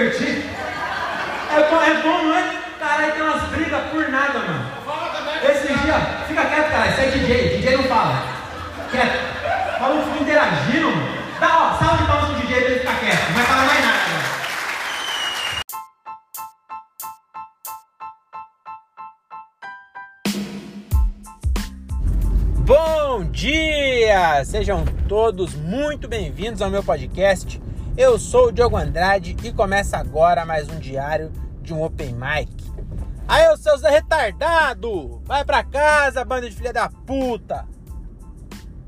divertir. É bom, é bom, não é? Caralho, tem umas brigas por nada, mano. Esse dia, fica quieto, cara. Isso é DJ, DJ não fala. Quieto. Falou fica interagindo, mano. Dá, ó, salve palmas pro DJ pra ele ficar quieto. Não vai falar mais nada. Bom dia! Sejam todos muito bem-vindos ao meu podcast. Eu sou o Diogo Andrade e começa agora mais um diário de um Open Mic. Aí, ô seus retardado! Vai pra casa, banda de filha da puta!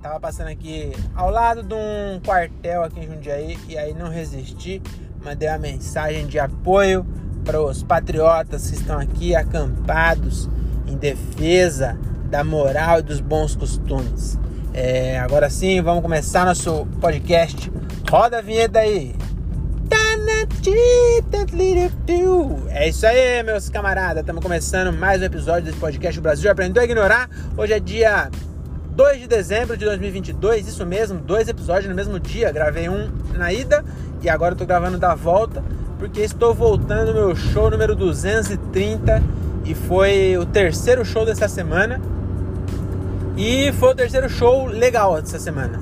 Tava passando aqui ao lado de um quartel aqui em Jundiaí e aí não resisti, mandei uma mensagem de apoio para os patriotas que estão aqui acampados em defesa da moral e dos bons costumes. É, agora sim, vamos começar nosso podcast. Roda a vinheta aí. É isso aí, meus camaradas. Estamos começando mais um episódio desse podcast O Brasil Aprendeu a Ignorar. Hoje é dia 2 de dezembro de 2022, isso mesmo, dois episódios no mesmo dia. Gravei um na ida e agora estou gravando da volta, porque estou voltando no meu show número 230 e foi o terceiro show dessa semana. E foi o terceiro show legal dessa semana.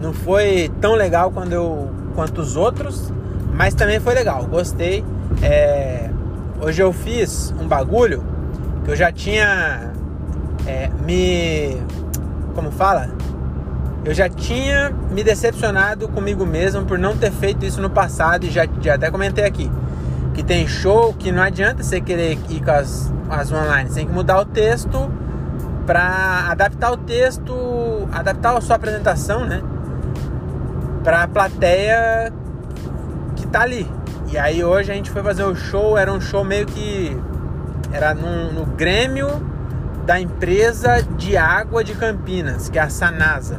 Não foi tão legal quando eu, quanto os outros, mas também foi legal. Gostei. É, hoje eu fiz um bagulho que eu já tinha é, me. Como fala? Eu já tinha me decepcionado comigo mesmo por não ter feito isso no passado e já, já até comentei aqui. Que tem show que não adianta você querer ir com as, as online, você tem que mudar o texto para adaptar o texto, adaptar a sua apresentação, né? Para a plateia que tá ali. E aí hoje a gente foi fazer o show, era um show meio que era no, no Grêmio da empresa de água de Campinas, que é a Sanasa.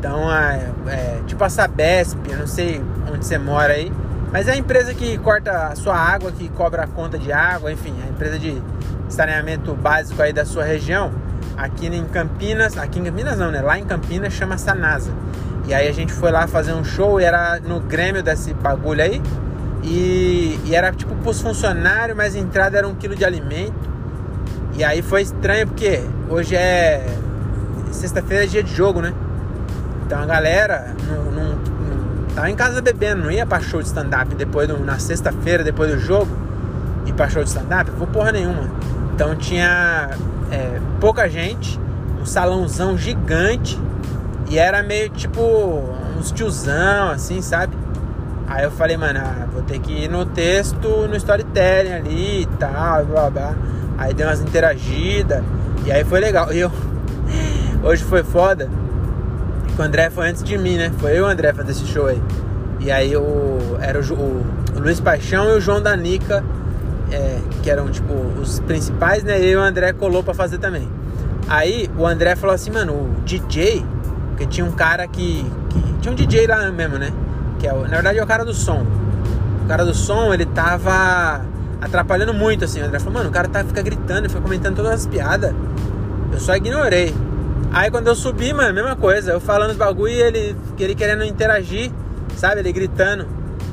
Então, é, é, tipo a Sabesp, eu não sei onde você mora aí, mas é a empresa que corta a sua água, que cobra a conta de água, enfim, é a empresa de saneamento básico aí da sua região, aqui em Campinas, aqui em Campinas não, né? Lá em Campinas chama Sanasa. E aí a gente foi lá fazer um show e era no Grêmio desse bagulho aí. E, e era tipo pros funcionários, mas a entrada era um quilo de alimento. E aí foi estranho porque hoje é sexta-feira é dia de jogo, né? Então a galera não, não, não, tava em casa bebendo, não ia pra show de stand-up depois do, na sexta-feira, depois do jogo, ir pra show de stand-up, vou porra nenhuma. Então tinha é, pouca gente, um salãozão gigante e era meio tipo uns tiozão, assim, sabe? Aí eu falei, mano, ah, vou ter que ir no texto, no storytelling ali e tal, blá blá. Aí deu umas interagidas e aí foi legal. E eu, hoje foi foda, o André foi antes de mim, né? Foi eu e o André fazer esse show aí. E aí o, era o, o, o Luiz Paixão e o João Danica é, que eram tipo os principais, né? E o André colou para fazer também. Aí o André falou assim, mano, o DJ, porque tinha um cara que, que, tinha um DJ lá mesmo, né? Que é, na verdade é o cara do som. O cara do som, ele tava atrapalhando muito assim. O André falou, mano, o cara tá, fica gritando, fica comentando todas as piadas. Eu só ignorei. Aí quando eu subi, mano, mesma coisa. Eu falando os bagulho e ele, ele querendo interagir, sabe? Ele gritando.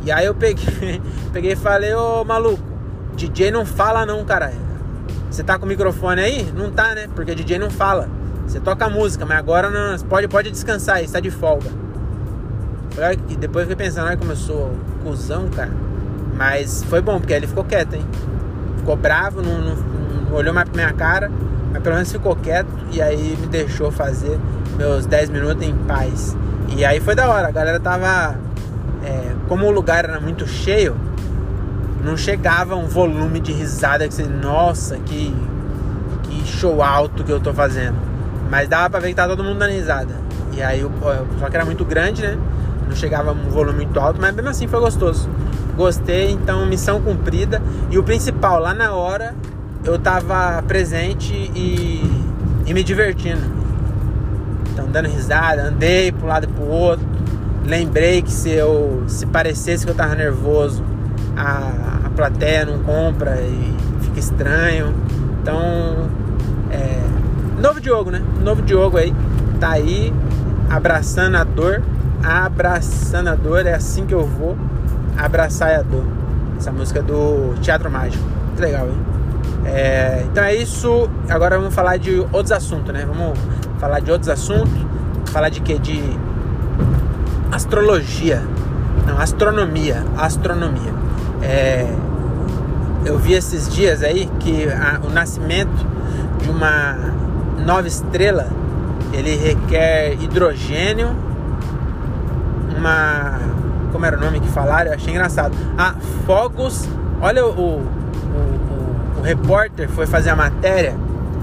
E aí eu peguei, peguei e falei, ô maluco, DJ não fala não, cara. Você tá com o microfone aí? Não tá, né? Porque DJ não fala. Você toca música, mas agora não. Pode, pode descansar aí, está de folga. E depois eu fiquei pensando, olha como eu sou cuzão, cara. Mas foi bom, porque ele ficou quieto, hein? Ficou bravo, não, não, não olhou mais pra minha cara, mas pelo menos ficou quieto e aí me deixou fazer meus 10 minutos em paz. E aí foi da hora, a galera tava. É, como o lugar era muito cheio, não chegava um volume de risada que você, nossa, que, que show alto que eu tô fazendo. Mas dava pra ver que tava todo mundo dando risada. E aí, só que era muito grande, né? Não chegava um volume muito alto, mas mesmo assim foi gostoso. Gostei, então missão cumprida. E o principal, lá na hora, eu tava presente e, e me divertindo. Então, dando risada, andei pro lado e pro outro. Lembrei que se eu se parecesse que eu tava nervoso, a, plateia não compra e fica estranho. Então, é, novo Diogo, né? Novo Diogo aí, tá aí, abraçando a dor, abraçando a dor, é assim que eu vou. Abraçaiador. Essa música do Teatro Mágico. Legal, hein? É, então é isso. Agora vamos falar de outros assuntos, né? Vamos falar de outros assuntos. Falar de quê? De astrologia. Não, astronomia. Astronomia. É, eu vi esses dias aí que a, o nascimento de uma nova estrela ele requer hidrogênio, uma. Como era o nome que falaram? Eu achei engraçado. Ah, fogos. Olha o, o, o, o repórter foi fazer a matéria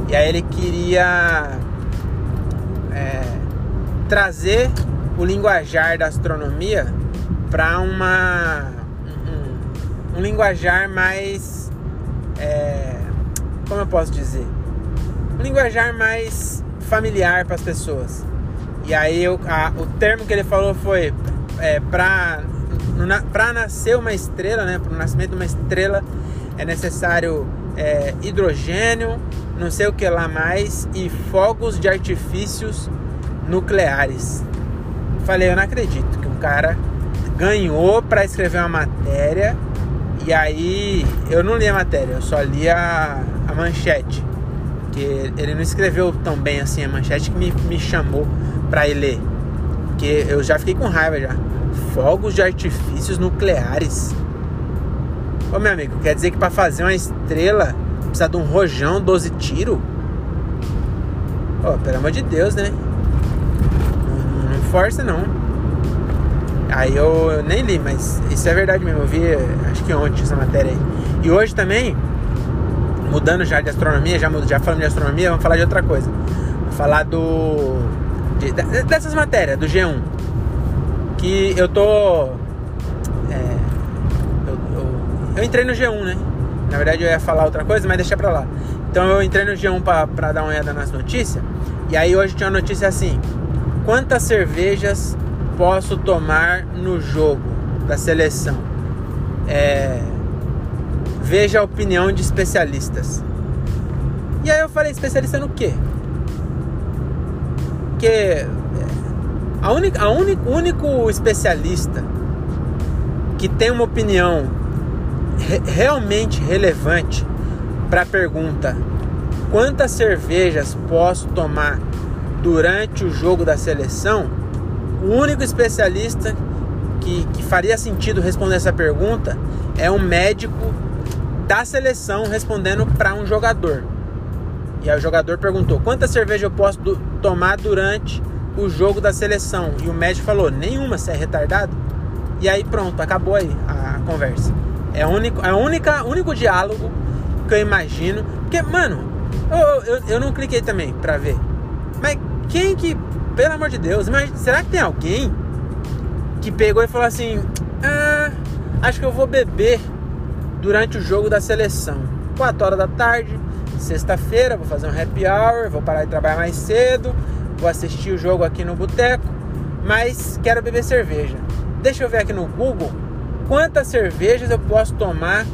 e aí ele queria é, trazer o linguajar da astronomia para uma um, linguajar mais é, como eu posso dizer um linguajar mais familiar para as pessoas. E aí eu, a, o termo que ele falou foi é, para para nascer uma estrela, né, para o nascimento de uma estrela é necessário é, hidrogênio, não sei o que lá mais e fogos de artifícios nucleares. Falei, eu não acredito que um cara ganhou para escrever uma matéria e aí eu não li a matéria, eu só li a, a manchete que ele não escreveu tão bem assim a manchete que me, me chamou para ele ler. Que eu já fiquei com raiva já. Fogos de artifícios nucleares. Ô meu amigo, quer dizer que para fazer uma estrela precisa de um rojão 12 tiro? Ô, pelo amor de Deus, né? Não, não força não. Aí eu, eu, nem li, mas isso é verdade mesmo. Eu vi, acho que ontem essa matéria aí. E hoje também mudando já de astronomia, já, já falando de astronomia, vamos falar de outra coisa. Vamos falar do. De, dessas matérias, do G1. Que eu tô. É, eu, eu, eu, entrei no G1, né? Na verdade eu ia falar outra coisa, mas deixa pra lá. Então eu entrei no G1 pra, pra dar uma olhada nas notícias. E aí hoje tinha uma notícia assim: Quantas cervejas posso tomar no jogo da seleção? É Veja a opinião de especialistas. E aí eu falei, especialista no quê? Porque é, a única, a único, único especialista que tem uma opinião re, realmente relevante para a pergunta quantas cervejas posso tomar durante o jogo da seleção, o único especialista que, que faria sentido responder essa pergunta é um médico da seleção respondendo para um jogador. E aí o jogador perguntou: quantas cervejas eu posso do, tomar durante o jogo da seleção? E o médico falou: nenhuma, você é retardado. E aí pronto, acabou aí a, conversa. É o único, é única, único diálogo que eu imagino. Porque, mano, eu, eu, eu não cliquei também pra ver. Mas quem que, pelo amor de Deus, imagina, será que tem alguém que pegou e falou assim: ah, acho que eu vou beber durante o jogo da seleção. 4 horas da tarde, sexta-feira, vou fazer um happy hour, vou parar de trabalhar mais cedo, vou assistir o jogo aqui no boteco, mas quero beber cerveja. Deixa eu ver aqui no Google quantas cervejas eu posso tomar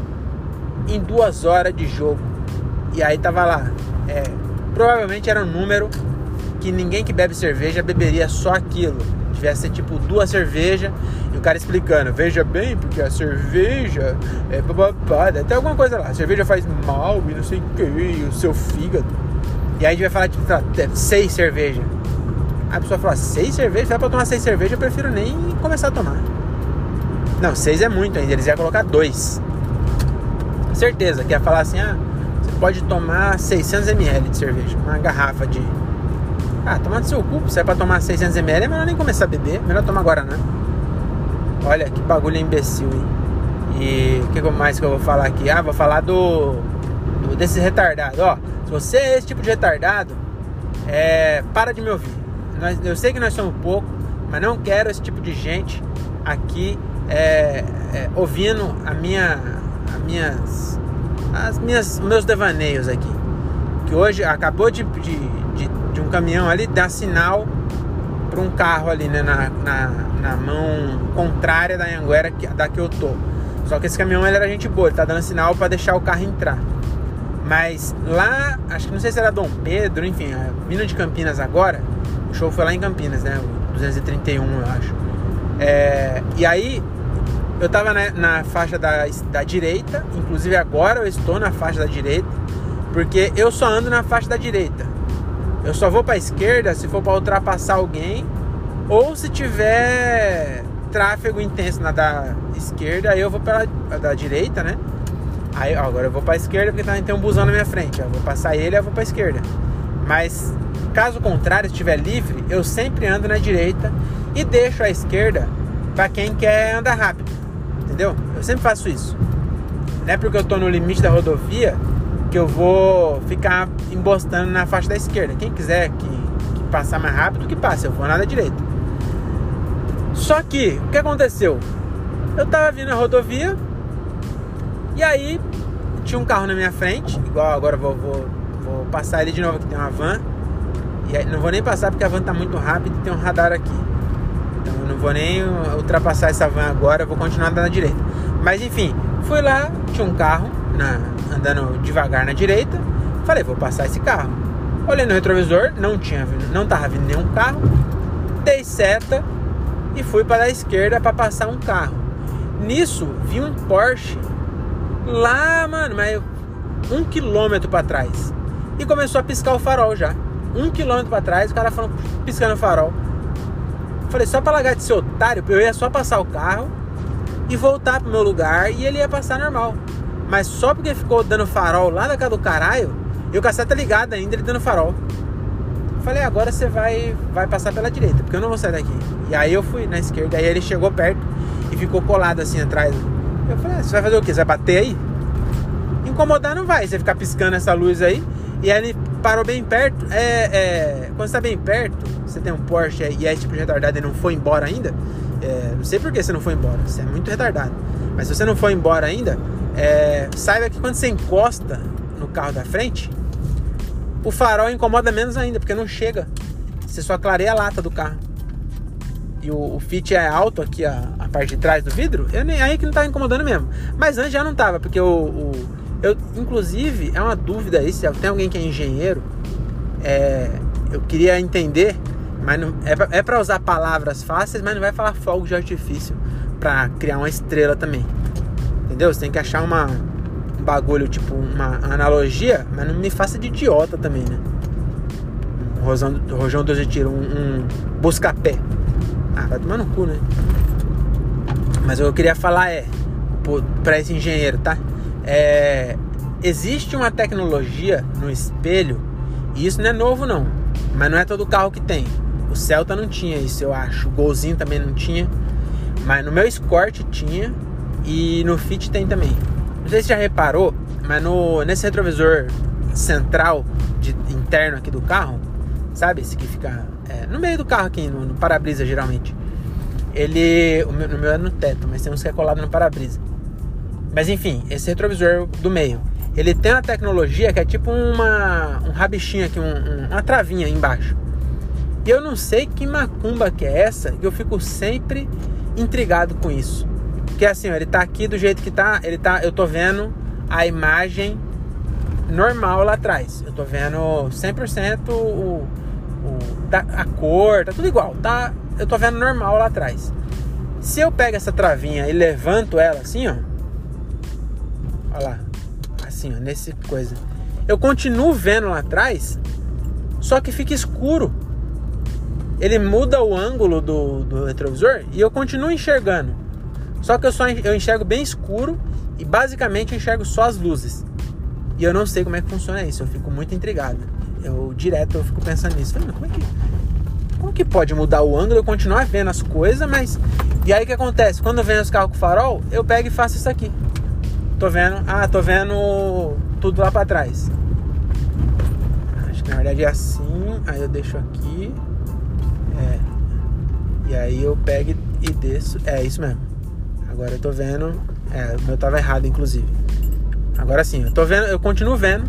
em duas horas de jogo. E aí tava lá, é, provavelmente era um número que ninguém que bebe cerveja beberia só aquilo. Tivesse tipo duas cervejas e o cara explicando, veja bem, porque a cerveja é bababada, até alguma coisa lá, a cerveja faz mal e não sei o que, o seu fígado. E aí a gente vai falar, tipo, seis cervejas. Aí a pessoa fala, seis cervejas? Se é pra tomar seis cervejas, eu prefiro nem começar a tomar. Não, seis é muito ainda, eles iam colocar dois. Certeza, que ia falar assim, ah, você pode tomar 600 ml de cerveja, uma garrafa de... Ah, tomar no seu cu, se é pra tomar 600 ml, é melhor nem começar a beber, melhor tomar agora, né? Olha que bagulho imbecil, hein? E o que mais que eu vou falar aqui? Ah, vou falar do, do desse retardado. Ó, se você é esse tipo de retardado, é, para de me ouvir. Nós, eu sei que nós somos pouco, mas não quero esse tipo de gente aqui é, é, ouvindo a minha, a minhas, as minhas, meus devaneios aqui. Que hoje acabou de, de, de, um caminhão ali dar sinal para um carro ali né, na, na, na, mão contrária da Anguera da que eu tô. Só que esse caminhão ele era gente boa, ele tá dando sinal para deixar o carro entrar. Mas lá, acho que não sei se era Dom Pedro, enfim, vindo de Campinas agora, o show foi lá em Campinas, né? O 231, eu acho. É, e aí, eu tava na, na faixa da, da direita, inclusive agora eu estou na faixa da direita, porque eu só ando na faixa da direita. Eu só vou para a esquerda se for para ultrapassar alguém ou se tiver tráfego intenso na da esquerda, aí eu vou pela da direita, né? Aí ó, agora eu vou para a esquerda porque também tem um busão na minha frente. Eu vou passar ele, eu vou para a esquerda. Mas caso contrário, se estiver livre, eu sempre ando na direita e deixo a esquerda para quem quer andar rápido. Entendeu? Eu sempre faço isso. Não é porque eu tô no limite da rodovia que eu vou ficar embostando na faixa da esquerda. Quem quiser que, que passar mais rápido, que passe. Eu vou na da direita. Só que, o que aconteceu? Eu tava vindo na rodovia e aí tinha um carro na minha frente, igual agora vou, vou, vou passar ele de novo que tem uma van. E aí, não vou nem passar porque a van tá muito rápida e tem um radar aqui. Então eu não vou nem ultrapassar essa van agora, eu vou continuar andando na direita. Mas enfim, fui lá, tinha um carro na, andando devagar na direita. Falei, vou passar esse carro. Olhei no retrovisor, não tinha não tava vindo nenhum carro. Dei seta e fui para a esquerda para passar um carro. Nisso vi um Porsche lá, mano, mas um quilômetro para trás e começou a piscar o farol já. Um quilômetro para trás, o cara falando piscando o farol. Falei, só pra largar de ser otário, eu ia só passar o carro e voltar pro meu lugar e ele ia passar normal. Mas só porque ficou dando farol lá na casa do caralho, e o cacete tá ligado ainda, ele dando farol. Falei, agora você vai, vai passar pela direita, porque eu não vou sair daqui. E aí eu fui na esquerda, aí ele chegou perto e ficou colado assim atrás. Eu falei, ah, você vai fazer o quê? Você vai bater aí? Incomodar não vai, você ficar piscando essa luz aí. E aí ele parou bem perto. É, é, quando você tá bem perto, você tem um Porsche e é tipo retardado e não foi embora ainda. É, não sei por que você não foi embora, você é muito retardado. Mas se você não foi embora ainda, é, saiba que quando você encosta no carro da frente, o farol incomoda menos ainda, porque não chega. Você só clareia a lata do carro. E o, o fit é alto aqui, a, a parte de trás do vidro, eu nem, aí que não tá incomodando mesmo. Mas antes já não tava, porque o, o eu, inclusive, é uma dúvida aí, se tem alguém que é engenheiro, é, eu queria entender, mas não, é, é para usar palavras fáceis, mas não vai falar fogo de artifício para criar uma estrela também. Entendeu? Você tem que achar uma, um bagulho, tipo uma analogia, mas não me faça de idiota também, né? Um rojão, rojão 12 tiro, um, um busca-pé. Ah, vai tomar no cu, né? Mas o que eu queria falar é, para esse engenheiro, tá? É, existe uma tecnologia no espelho, e isso não é novo não, mas não é todo carro que tem. O Celta não tinha isso, eu acho. O Golzinho também não tinha. Mas no meu Escort tinha e no Fit tem também. Não sei se já reparou, mas no, nesse retrovisor central de, interno aqui do carro, sabe? Esse que fica é, no meio do carro aqui, no, no para-brisa geralmente. Ele. O meu, no meu é no teto, mas tem uns que é colado no para-brisa. Mas enfim, esse retrovisor do meio, ele tem uma tecnologia que é tipo uma, um rabichinho aqui, um, um, uma travinha embaixo. E eu não sei que macumba que é essa, que eu fico sempre intrigado com isso. Que é assim, ele tá aqui do jeito que tá, ele tá, eu tô vendo a imagem normal lá atrás. Eu tô vendo 100% o, o da, a cor, tá tudo igual, tá? Eu tô vendo normal lá atrás. Se eu pego essa travinha e levanto ela assim, ó, Olha lá. Assim, ó, nesse coisa. Eu continuo vendo lá atrás, só que fica escuro. Ele muda o ângulo do, do retrovisor e eu continuo enxergando. Só que eu só eu enxergo bem escuro e basicamente eu enxergo só as luzes. E eu não sei como é que funciona isso. Eu fico muito intrigado. Eu direto eu fico pensando nisso. Falei, como é que como que pode mudar o ângulo? Eu continuar vendo as coisas, mas e aí o que acontece? Quando eu venho os carros com farol, eu pego e faço isso aqui. Tô vendo, ah, tô vendo tudo lá pra trás. Acho que na verdade é assim, aí eu deixo aqui. É. E aí eu pego e desço. É isso mesmo. Agora eu tô vendo. É, o meu tava errado, inclusive. Agora sim, eu tô vendo, eu continuo vendo.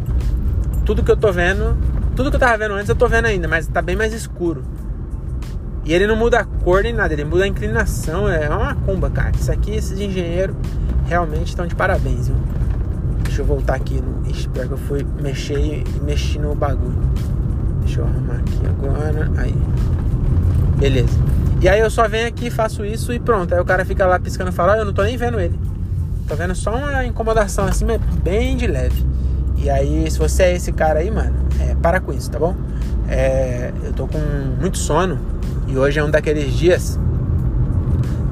Tudo que eu tô vendo, tudo que eu tava vendo antes eu tô vendo ainda, mas tá bem mais escuro. E ele não muda a cor nem nada, ele muda a inclinação. É uma cumba, cara. Isso aqui, esses engenheiros realmente estão de parabéns, viu? Deixa eu voltar aqui no. Ixi, pior que eu fui mexer e mexi no bagulho. Deixa eu arrumar aqui agora. Aí. Beleza. E aí eu só venho aqui, faço isso e pronto. Aí o cara fica lá piscando farol eu não tô nem vendo ele. Tô vendo só uma incomodação assim, mas bem de leve. E aí, se você é esse cara aí, mano, é, para com isso, tá bom? É, eu tô com muito sono e hoje é um daqueles dias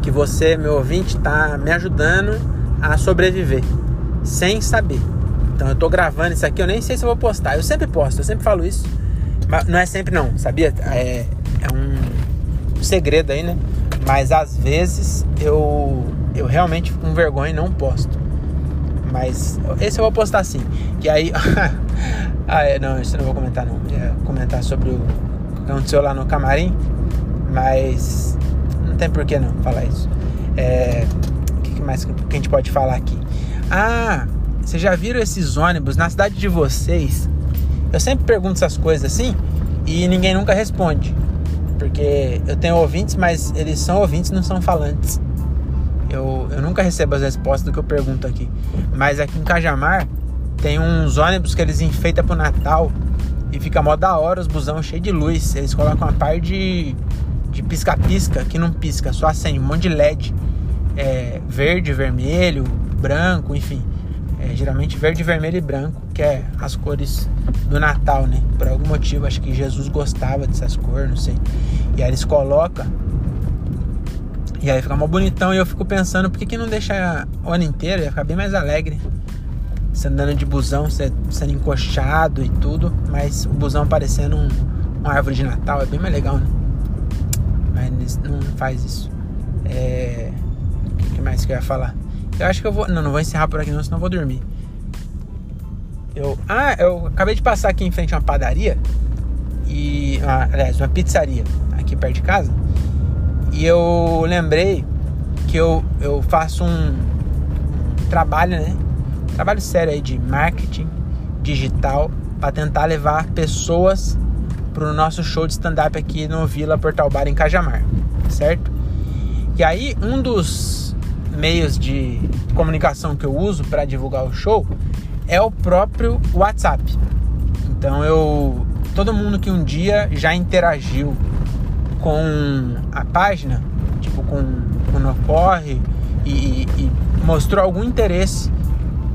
que você, meu ouvinte, tá me ajudando a sobreviver sem saber. Então eu tô gravando isso aqui, eu nem sei se eu vou postar. Eu sempre posto, eu sempre falo isso. Mas não é sempre não, sabia? É, é um segredo aí, né? Mas às vezes eu, eu realmente fico com vergonha e não posto. Mas esse eu vou postar sim. E aí. ah, é, não, isso eu não vou comentar não. Ia comentar sobre o que aconteceu lá no camarim. Mas não tem por que não falar isso. É, o que mais que a gente pode falar aqui? Ah, vocês já viram esses ônibus na cidade de vocês? Eu sempre pergunto essas coisas assim e ninguém nunca responde. Porque eu tenho ouvintes, mas eles são ouvintes, não são falantes. Eu, eu nunca recebo as respostas do que eu pergunto aqui. Mas aqui em Cajamar tem uns ônibus que eles enfeitam pro Natal e fica mó da hora os busão cheio de luz. Eles colocam uma par de de pisca-pisca que não pisca, só acende um monte de LED. É, verde, vermelho, branco, enfim. É, geralmente verde, vermelho e branco, que é as cores do Natal, né? Por algum motivo, acho que Jesus gostava dessas cores, não sei. E aí eles colocam e aí fica mó bonitão e eu fico pensando por que, que não deixa o ano inteiro, ia ficar bem mais alegre. Você andando de busão, você sendo encoxado e tudo, mas o busão parecendo um, uma árvore de Natal é bem mais legal, né? Mas não faz isso. É... O que mais que eu ia falar? Eu acho que eu vou. Não, não vou encerrar por aqui não, senão eu vou dormir. Eu. Ah, eu acabei de passar aqui em frente a uma padaria. E. Ah, aliás, uma pizzaria aqui perto de casa. E eu lembrei que eu, eu faço um, trabalho, né? Trabalho sério aí de marketing digital para tentar levar pessoas para o nosso show de stand-up aqui no Vila Portal Bar em Cajamar, certo? E aí um dos meios de comunicação que eu uso para divulgar o show é o próprio WhatsApp. Então eu todo mundo que um dia já interagiu com a página, tipo com, com o Ocorre e, e, mostrou algum interesse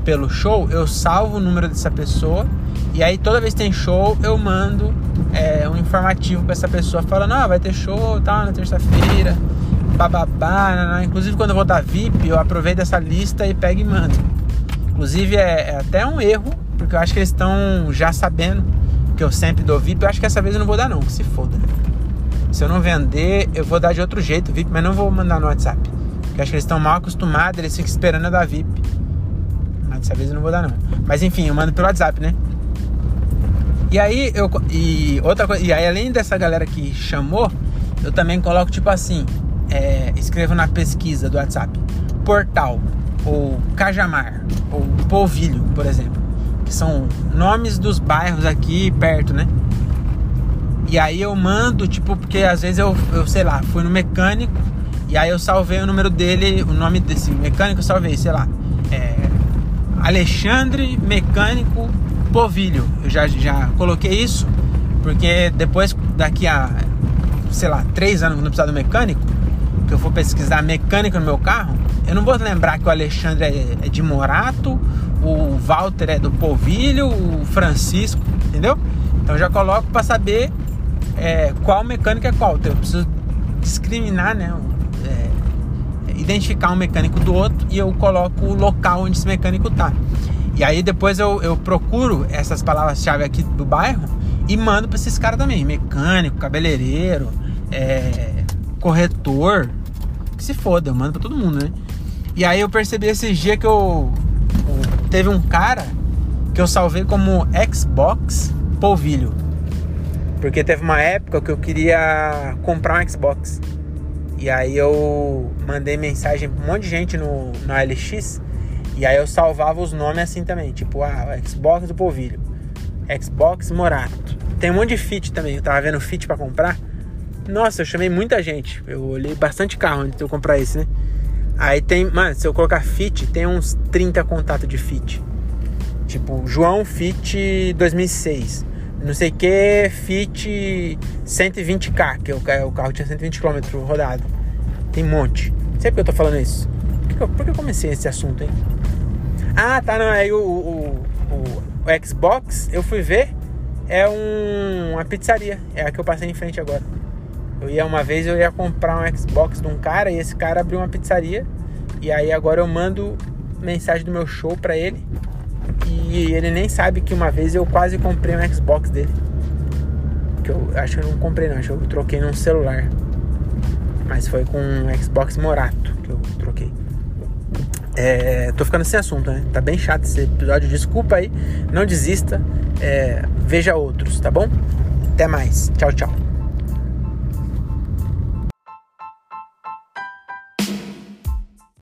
pelo show, eu salvo o número dessa pessoa e aí toda vez que tem show eu mando é, um informativo para essa pessoa falando, ah, vai ter show tal na terça-feira, bababá, inclusive quando eu vou dar VIP eu aproveito essa lista e pego e mando. Inclusive é, é até um erro, porque eu acho que eles estão já sabendo que eu sempre dou VIP, eu acho que essa vez eu não vou dar não, que se foda. Se eu não vender, eu vou dar de outro jeito VIP, mas não vou mandar no WhatsApp. Porque acho que eles estão mal acostumados, eles ficam esperando eu dar VIP. Mas dessa vez eu não vou dar não. Mas enfim, eu mando pelo WhatsApp, né? E aí eu e outra coisa, e aí além dessa galera que chamou, eu também coloco tipo assim, escrevo na pesquisa do WhatsApp, Portal ou Cajamar ou Polvilho, por exemplo, que são nomes dos bairros aqui perto, né? E aí eu mando, tipo, porque às vezes eu, eu sei lá, fui no mecânico e aí eu salvei o número dele, o nome desse mecânico eu salvei, sei lá, é Alexandre Mecânico Povilho. Eu já, já coloquei isso, porque depois, daqui a, sei lá, três anos, quando eu precisar do mecânico, que eu for pesquisar mecânico no meu carro, eu não vou lembrar que o Alexandre é, é de Morato, o Walter é do Povilho, o Francisco, entendeu? Então já coloco para saber é, qual mecânico é qual. Então, eu preciso discriminar, né? É, identificar um mecânico do outro e eu coloco o local onde esse mecânico tá. E aí depois eu, eu procuro essas palavras-chave aqui do bairro e mando para esses caras também. Mecânico, cabeleireiro, é, corretor. Que se foda, eu mando pra todo mundo, né? E aí eu percebi esses dias que eu. Teve um cara que eu salvei como Xbox Polvilho. Porque teve uma época que eu queria comprar um Xbox. E aí eu mandei mensagem pra um monte de gente no, no LX. E aí eu salvava os nomes assim também. Tipo, ah, Xbox do Polvilho. Xbox Morato. Tem um monte de fit também. Eu tava vendo fit para comprar. Nossa, eu chamei muita gente. Eu olhei bastante carro antes de eu comprar esse, né? Aí tem, mano, se eu colocar fit, tem uns 30 contatos de fit. Tipo, João Fit 2006. não sei que Fit 120k, que o, carro tinha 120 km rodado. Tem um monte. Sempre que eu tô falando isso. Por que, eu, por que eu comecei esse assunto, hein? Ah, tá, não. Aí o, o, o, o Xbox, eu fui ver, é um, uma pizzaria. É a que eu passei em frente agora. Eu ia uma vez, eu ia comprar um Xbox de um cara e esse cara abriu uma pizzaria. E aí agora eu mando mensagem do meu show pra ele. E ele nem sabe que uma vez eu quase comprei um Xbox dele. Que eu acho que eu não comprei não, acho que eu troquei num celular. Mas foi com um Xbox Morato que eu troquei. É, tô ficando sem assunto, né? Tá bem chato esse episódio. Desculpa aí. Não desista. É, veja outros, tá bom? Até mais. Tchau, tchau.